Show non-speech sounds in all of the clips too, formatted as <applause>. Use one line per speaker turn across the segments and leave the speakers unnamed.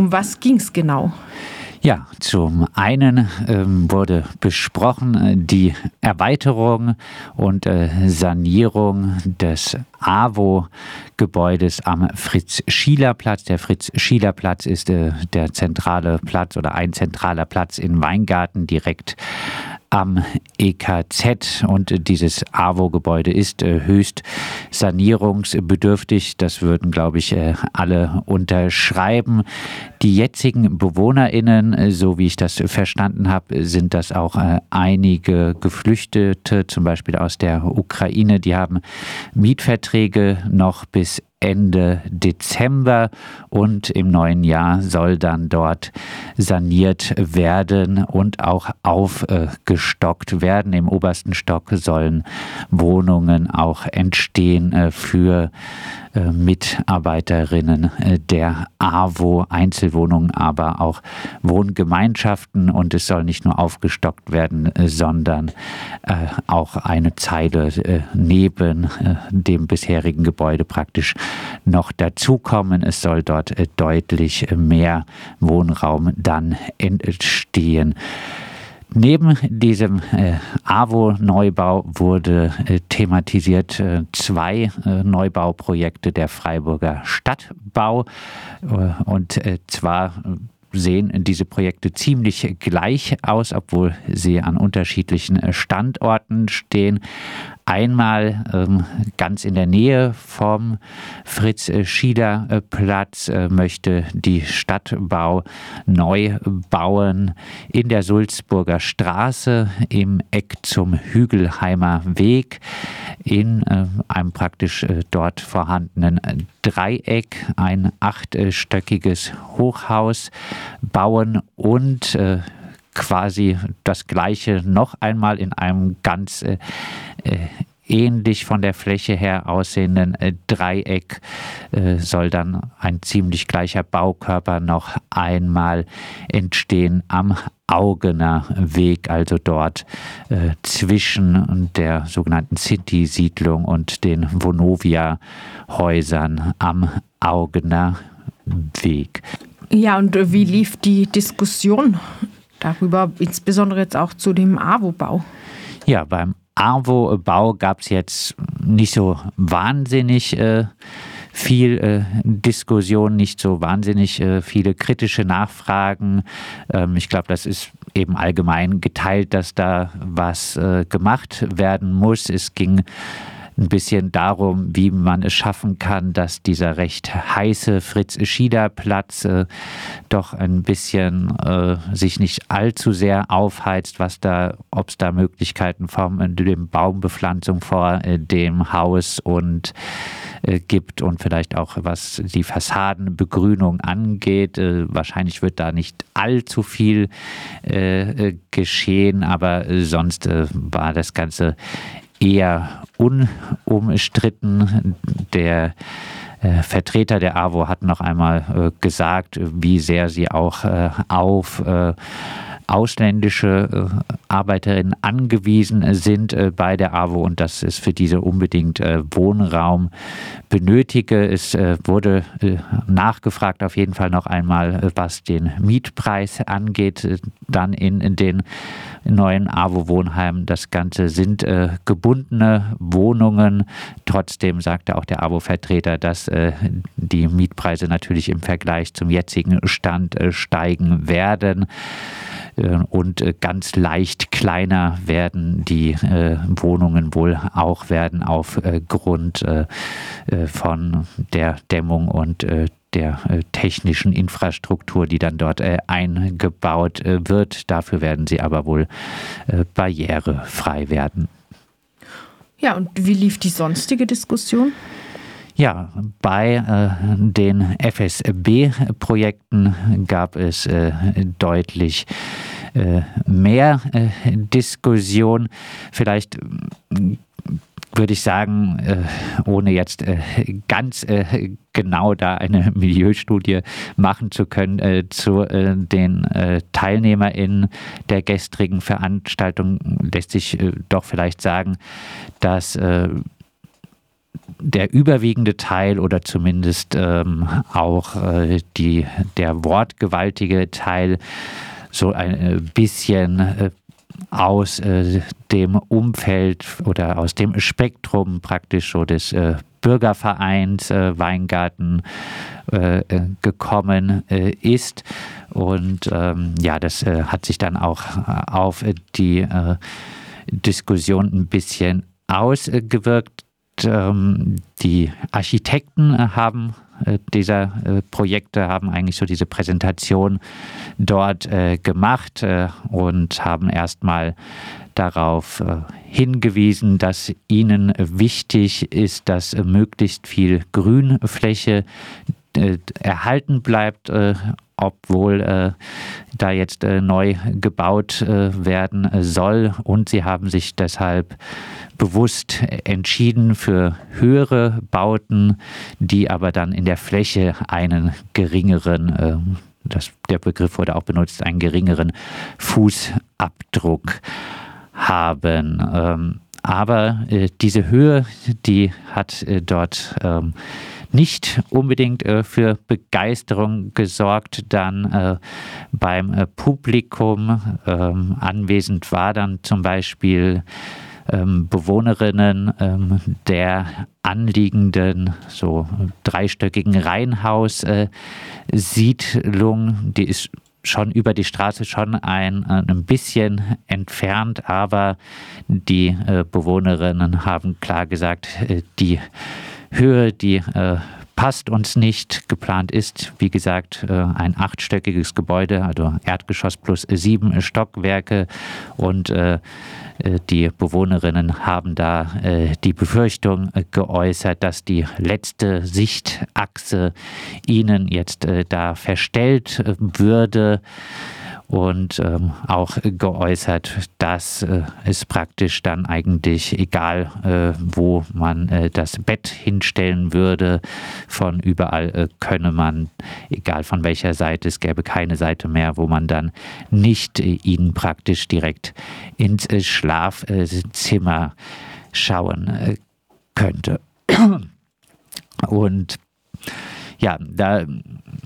Um was ging es genau?
Ja, zum einen ähm, wurde besprochen äh, die Erweiterung und äh, Sanierung des AWO-Gebäudes am Fritz-Schieler-Platz. Der Fritz-Schieler-Platz ist äh, der zentrale Platz oder ein zentraler Platz in Weingarten direkt am EKZ und dieses AWO-Gebäude ist äh, höchst sanierungsbedürftig. Das würden, glaube ich, äh, alle unterschreiben. Die jetzigen BewohnerInnen, äh, so wie ich das verstanden habe, sind das auch einige Geflüchtete, zum Beispiel aus der Ukraine. Die haben Mietverträge noch bis Ende Dezember und im neuen Jahr soll dann dort saniert werden und auch aufgestockt werden. Im obersten Stock sollen Wohnungen auch entstehen äh, für Mitarbeiterinnen äh, der AWO, Einzelwohnungen, aber auch Wohngemeinschaften. Und es soll nicht nur aufgestockt werden, äh, sondern auch eine Zeile neben dem bisherigen Gebäude praktisch noch dazukommen. Es soll dort deutlich mehr Wohnraum dann entstehen. Neben diesem äh, AWO-Neubau wurde äh, thematisiert äh, zwei äh, Neubauprojekte der Freiburger Stadtbau. Äh, und äh, zwar sehen diese Projekte ziemlich gleich aus, obwohl sie an unterschiedlichen Standorten stehen. Einmal ähm, ganz in der Nähe vom Fritz-Schieder-Platz äh, möchte die Stadtbau neu bauen in der Sulzburger Straße im Eck zum Hügelheimer Weg in äh, einem praktisch äh, dort vorhandenen Dreieck ein achtstöckiges Hochhaus bauen und äh, quasi das gleiche noch einmal in einem ganz äh, äh, ähnlich von der Fläche her aussehenden äh, Dreieck äh, soll dann ein ziemlich gleicher Baukörper noch einmal entstehen am Augener Weg, also dort äh, zwischen der sogenannten City-Siedlung und den Vonovia-Häusern am Augener Weg.
Ja, und wie lief die Diskussion darüber, insbesondere jetzt auch zu dem AWO-Bau?
Ja, beim AWO-Bau gab es jetzt nicht so wahnsinnig äh, viel äh, Diskussion, nicht so wahnsinnig äh, viele kritische Nachfragen. Ähm, ich glaube, das ist eben allgemein geteilt, dass da was äh, gemacht werden muss. Es ging ein bisschen darum, wie man es schaffen kann, dass dieser recht heiße Fritz-Schieder-Platz äh, doch ein bisschen äh, sich nicht allzu sehr aufheizt, was da, ob es da Möglichkeiten von äh, dem Baumbepflanzung vor äh, dem Haus und äh, gibt und vielleicht auch was die Fassadenbegrünung angeht. Äh, wahrscheinlich wird da nicht allzu viel geschehen, aber sonst war das Ganze eher unumstritten. Der äh, Vertreter der AWO hat noch einmal äh, gesagt, wie sehr sie auch äh, auf ausländische äh, Arbeiterinnen angewiesen sind äh, bei der AWO und dass es für diese unbedingt äh, Wohnraum benötige. Es wurde nachgefragt auf jeden Fall noch einmal, was den Mietpreis angeht, dann in, in den neuen AWO-Wohnheimen. Das Ganze sind gebundene Wohnungen. Trotzdem sagte auch der AWO-Vertreter, dass die Mietpreise natürlich im Vergleich zum jetzigen Stand steigen werden. Äh, und äh, ganz leicht kleiner werden die äh, Wohnungen wohl auch werden aufgrund von der Dämmung und der technischen Infrastruktur, die dann dort eingebaut wird. Dafür werden sie aber wohl barrierefrei werden.
Ja, und wie lief die sonstige Diskussion?
Ja, bei äh, den FSB-Projekten gab es äh, deutlich mehr äh, Diskussion. Vielleicht äh, würde ich sagen, äh, ohne jetzt ganz genau da eine <laughs> Milieustudie machen zu können, zu den TeilnehmerInnen der gestrigen Veranstaltung lässt sich doch vielleicht sagen, dass der überwiegende Teil oder zumindest ähm, auch äh, die, der wortgewaltige Teil so ein äh, bisschen äh, aus äh, dem Umfeld oder aus dem Spektrum praktisch so des Bürgervereins Weingarten gekommen ist. Und ähm, ja, das hat sich dann auch auf die Diskussion ein bisschen ausgewirkt. Ähm, die Architekten haben dieser äh, Projekte haben eigentlich so diese Präsentation dort äh, gemacht und haben erstmal darauf hingewiesen, dass ihnen wichtig ist, dass möglichst viel Grünfläche erhalten bleibt, obwohl da jetzt neu gebaut werden soll. Und sie haben sich deshalb bewusst entschieden für höhere Bauten, die aber dann in der Fläche einen geringeren, äh, das, der Begriff wurde auch benutzt, einen geringeren Fußabdruck haben. Ähm, aber äh, diese Höhe, die hat äh, dort ähm, nicht unbedingt äh, für Begeisterung gesorgt. Dann äh, beim äh, Publikum ähm, anwesend war dann zum Beispiel ähm, Bewohnerinnen ähm, der anliegenden, so dreistöckigen Reihenhaussiedlung. Die ist schon über die Straße schon ein, ein bisschen entfernt, aber die Bewohnerinnen haben klar gesagt, die Höhe, die äh, passt uns nicht. Geplant ist, wie gesagt, äh, ein achtstöckiges Gebäude, also Erdgeschoss plus sieben Stockwerke und äh, äh, die Bewohnerinnen haben da die Befürchtung geäußert, dass die letzte Sichtachse ihnen jetzt da verstellt würde und ähm, auch geäußert, dass äh, es praktisch dann eigentlich egal, äh, wo man äh, das Bett hinstellen würde, von überall äh, könne man, egal von welcher Seite, es gäbe keine Seite mehr, wo man dann nicht äh, ihnen praktisch direkt ins äh, Schlafzimmer schauen könnte. Und ja, da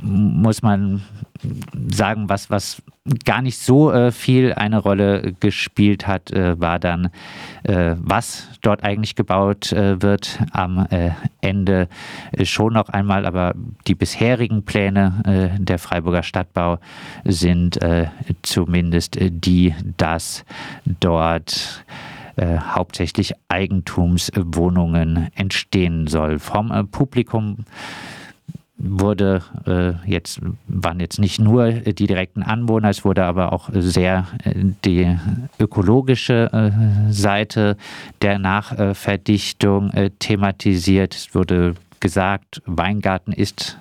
muss man sagen, was, was gar nicht so äh, viel eine Rolle gespielt hat, äh, war dann, äh, was dort eigentlich gebaut äh, wird am äh, Ende äh, schon noch einmal, aber die bisherigen Pläne der Freiburger Stadtbau sind zumindest die, dass dort hauptsächlich Eigentumswohnungen entstehen soll. Vom Publikum wurde äh, jetzt, waren jetzt nicht nur die direkten Anwohner, es wurde aber auch sehr äh, die ökologische äh, Seite der Nachverdichtung äh, thematisiert. Es wurde gesagt, Weingarten ist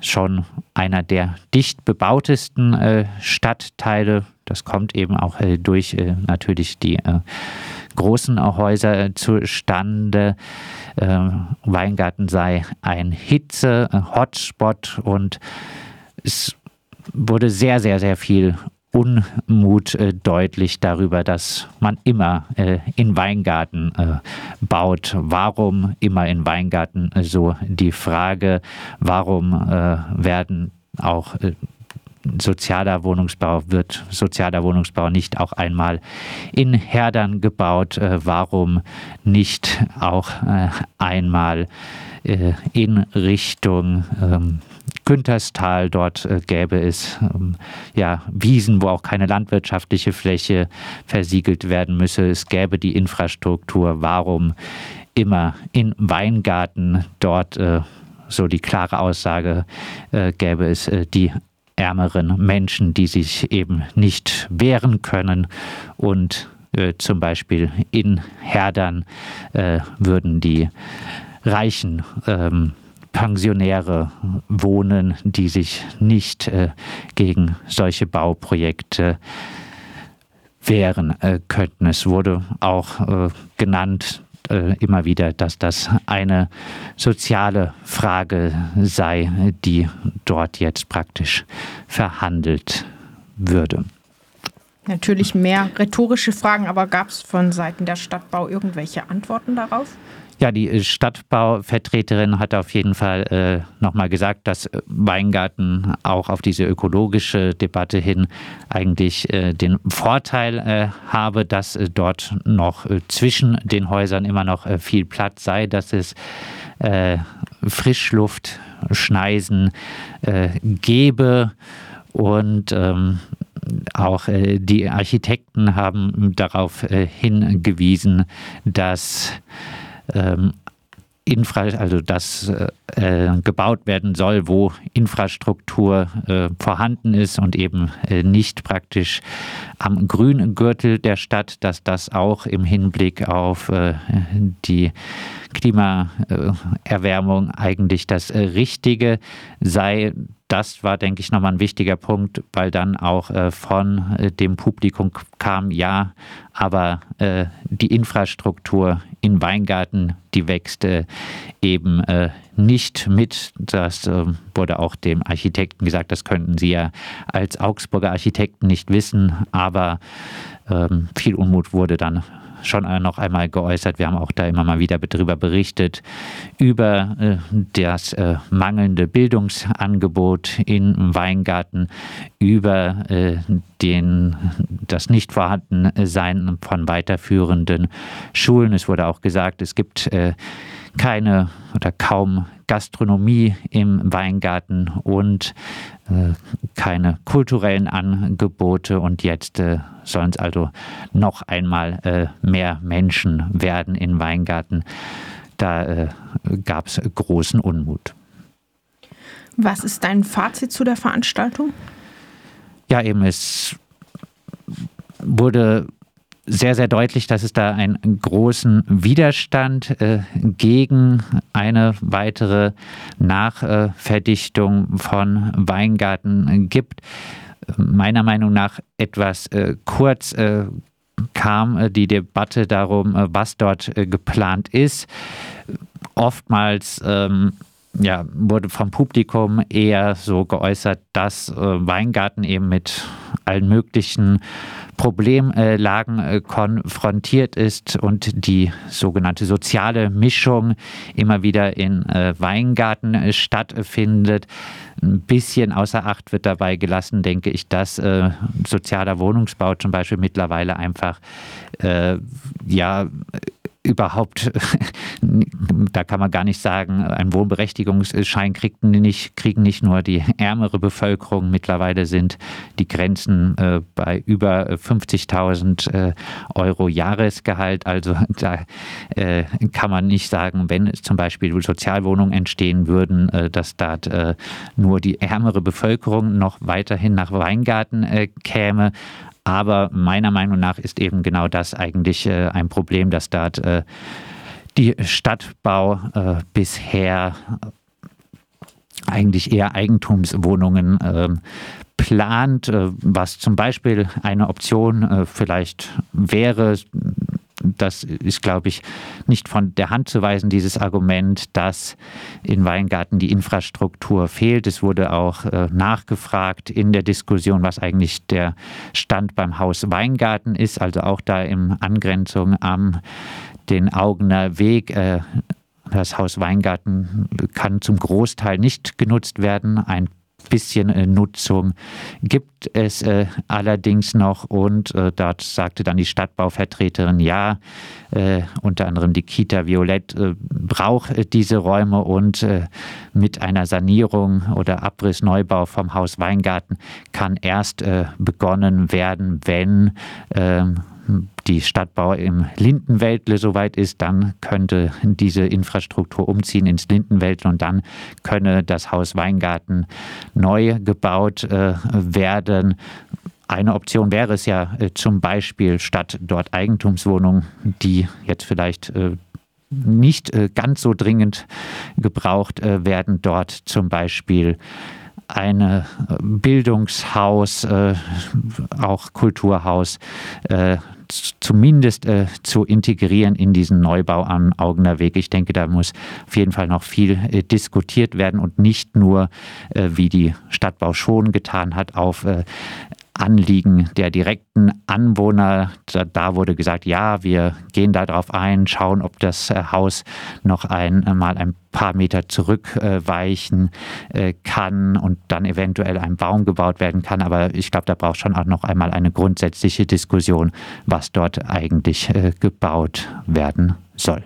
schon einer der dicht bebautesten Stadtteile. Das kommt eben auch durch natürlich die großen Häuser zustande. Ähm, Weingarten sei ein Hitze-Hotspot und es wurde sehr, sehr, sehr viel Unmut äh, deutlich darüber, dass man immer äh, in Weingarten äh, baut. Warum immer in Weingarten? So die Frage, warum äh, werden auch äh, sozialer Wohnungsbau wird sozialer Wohnungsbau nicht auch einmal in Herdern gebaut? Äh, warum nicht auch äh, einmal äh, in Richtung ähm, Günterstal, dort äh, gäbe es ähm, ja, Wiesen, wo auch keine landwirtschaftliche Fläche versiegelt werden müsse. Es gäbe die Infrastruktur. Warum immer in Weingarten dort äh, so die klare Aussage äh, gäbe es äh, die ärmeren Menschen, die sich eben nicht wehren können und äh, zum Beispiel in Herdern äh, würden die reichen ähm, Pensionäre wohnen, die sich nicht äh, gegen solche Bauprojekte wehren äh, könnten. Es wurde auch äh, genannt, äh, immer wieder, dass das eine soziale Frage sei, die dort jetzt praktisch verhandelt würde.
Natürlich mehr rhetorische Fragen, aber gab es von Seiten der Stadtbau irgendwelche Antworten darauf?
Ja, die äh, Stadtbauvertreterin hat auf jeden Fall äh, nochmal gesagt, dass äh, Weingarten auch auf diese ökologische Debatte hin eigentlich äh, den Vorteil äh, habe, dass äh, dort noch zwischen den Häusern immer noch viel Platz sei, dass es Frischluft, Schneisen gebe. Und ähm, auch äh, die Architekten haben darauf äh, hingewiesen, dass ähm, Infra, also das äh, gebaut werden soll, wo Infrastruktur äh, vorhanden ist und eben äh, nicht praktisch am grünen Gürtel der Stadt, dass das auch im Hinblick auf äh, die Klimaerwärmung eigentlich das Richtige sei das war, denke ich, nochmal ein wichtiger Punkt, weil dann auch äh, von äh, dem Publikum kam, ja, aber äh, die Infrastruktur in Weingarten, die wächst äh, eben äh, nicht mit. Das äh, wurde auch dem Architekten gesagt, das könnten Sie ja als Augsburger Architekten nicht wissen, aber ähm, viel Unmut wurde dann schon noch einmal geäußert. Wir haben auch da immer mal wieder darüber berichtet, über äh, das äh, mangelnde Bildungsangebot in Weingarten, über äh, den, das Nichtvorhandensein von weiterführenden Schulen. Es wurde auch gesagt, es gibt äh, keine oder kaum Gastronomie im Weingarten und äh, keine kulturellen Angebote. Und jetzt äh, sollen es also noch einmal äh, mehr Menschen werden in Weingarten. Da äh, gab es großen Unmut.
Was ist dein Fazit zu der Veranstaltung?
Ja, eben, es wurde sehr, sehr deutlich, dass es da einen großen Widerstand äh, gegen eine weitere Nachverdichtung von Weingarten gibt. Meiner Meinung nach etwas äh, kurz äh, kam äh, die Debatte darum, äh, was dort äh, geplant ist. Oftmals ähm, ja, wurde vom Publikum eher so geäußert, dass Weingarten eben mit allen möglichen Problemlagen äh, konfrontiert ist und die sogenannte soziale Mischung immer wieder in äh, Weingarten äh, stattfindet. Ein bisschen außer Acht wird dabei gelassen, denke ich, dass sozialer Wohnungsbau zum Beispiel mittlerweile einfach ja überhaupt, <laughs> da kann man gar nicht sagen, ein Wohnberechtigungsschein kriegt nicht, kriegen nicht nur die ärmere Bevölkerung. Mittlerweile sind die Grenzen äh, bei über 50.000 äh, Euro Jahresgehalt. Also da äh, kann man nicht sagen, wenn zum Beispiel Sozialwohnungen entstehen würden, dass äh, nur die ärmere Bevölkerung noch weiterhin nach Weingarten käme. Aber meiner Meinung nach ist eben genau das eigentlich äh, ein Problem, dass dort äh, die Stadtbau äh, bisher eigentlich eher Eigentumswohnungen ähm, plant, äh, was zum Beispiel eine Option äh, vielleicht wäre, das ist, glaube ich, nicht von der Hand zu weisen, dieses Argument, dass in Weingarten die Infrastruktur fehlt. Es wurde auch äh, nachgefragt in der Diskussion, was eigentlich der Stand beim Haus Weingarten ist, also auch da in Angrenzung am den Augener Weg. Äh, das Haus Weingarten kann zum Großteil nicht genutzt werden. Ein bisschen äh, Nutzung. Gibt es äh, allerdings noch und äh, dort sagte dann die Stadtbauvertreterin, ja, unter anderem die Kita Violett braucht diese Räume und mit einer Sanierung oder Abrissneubau vom Haus Weingarten kann erst begonnen werden, wenn ähm, die Stadtbau im Lindenwäldle soweit ist, dann könnte diese Infrastruktur umziehen ins Lindenwäldle und dann könne das Haus Weingarten neu gebaut äh, werden. Eine Option wäre es ja äh, zum Beispiel statt dort Eigentumswohnungen, die jetzt vielleicht äh, nicht äh, ganz so dringend gebraucht äh, werden, dort zum Beispiel ein äh, Bildungshaus, äh, auch Kulturhaus, äh, zumindest äh, zu integrieren in diesen Neubau am Augener Weg. Ich denke, da muss auf jeden Fall noch viel äh, diskutiert werden und nicht nur, äh, wie die Stadtbau schon getan hat, auf Anliegen der direkten Anwohner. Da, wurde gesagt, ja, wir gehen darauf ein, schauen, ob das äh, Haus noch einmal ein paar Meter zurückweichen äh, kann und dann eventuell ein Baum gebaut werden kann. Aber ich glaube, da braucht schon auch noch einmal eine grundsätzliche Diskussion, was dort eigentlich äh, gebaut werden soll.